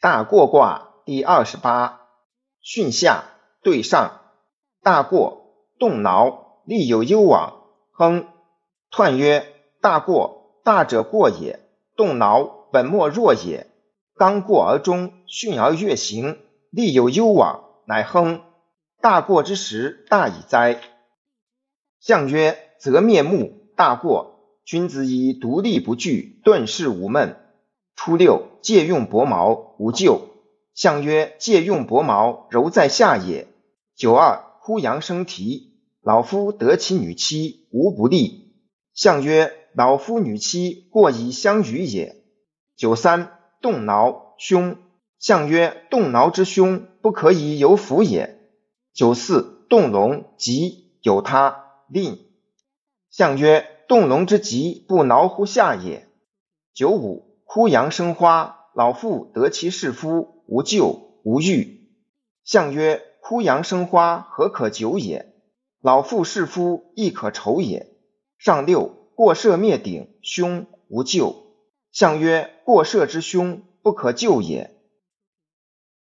大过卦第二十八，巽下对上。大过，动挠，利有攸往。亨。彖曰：大过，大者过也。动挠，本末弱也。刚过而中，巽而月行，利有攸往，乃亨。大过之时，大矣哉！象曰：则灭目。大过，君子以独立不惧，顿世无闷。初六，借用薄毛，无咎。象曰：借用薄毛，柔在下也。九二，呼阳生啼，老夫得其女妻，无不利。象曰：老夫女妻，过以相与也。九三，动挠，凶。象曰：动挠之凶，不可以有福也。九四，动龙，吉，有他，令。象曰：动龙之吉，不挠乎下也。九五。枯杨生花，老妇得其士夫，无咎，无欲。相曰：枯杨生花，何可久也？老妇士夫，亦可愁也。上六，过射灭顶，凶，无咎。相曰：过射之凶，不可救也。